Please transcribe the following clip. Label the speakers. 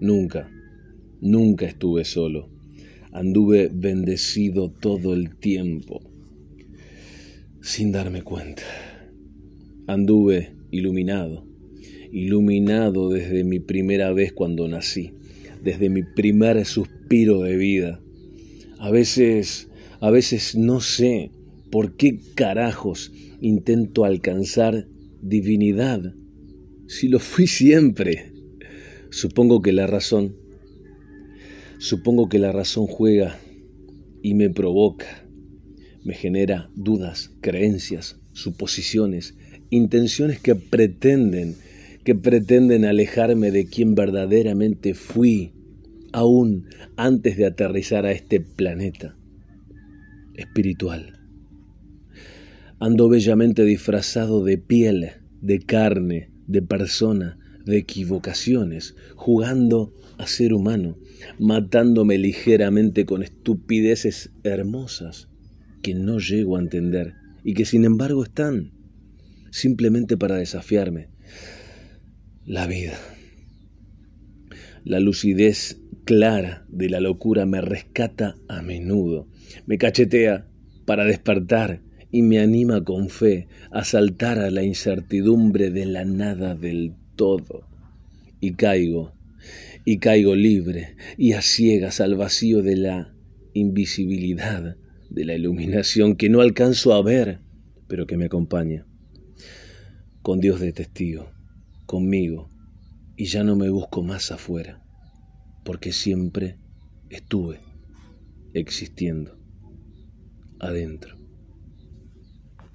Speaker 1: Nunca, nunca estuve solo. Anduve bendecido todo el tiempo, sin darme cuenta. Anduve iluminado, iluminado desde mi primera vez cuando nací, desde mi primer suspiro de vida. A veces, a veces no sé por qué carajos intento alcanzar divinidad si lo fui siempre. Supongo que la razón, supongo que la razón juega y me provoca, me genera dudas, creencias, suposiciones, intenciones que pretenden, que pretenden alejarme de quien verdaderamente fui, aún antes de aterrizar a este planeta espiritual. Ando bellamente disfrazado de piel, de carne, de persona, de equivocaciones, jugando a ser humano, matándome ligeramente con estupideces hermosas que no llego a entender y que sin embargo están simplemente para desafiarme. La vida. La lucidez clara de la locura me rescata a menudo, me cachetea para despertar y me anima con fe a saltar a la incertidumbre de la nada del todo. Y caigo, y caigo libre y a ciegas al vacío de la invisibilidad, de la iluminación que no alcanzo a ver, pero que me acompaña. Con Dios de testigo, conmigo, y ya no me busco más afuera, porque siempre estuve existiendo adentro.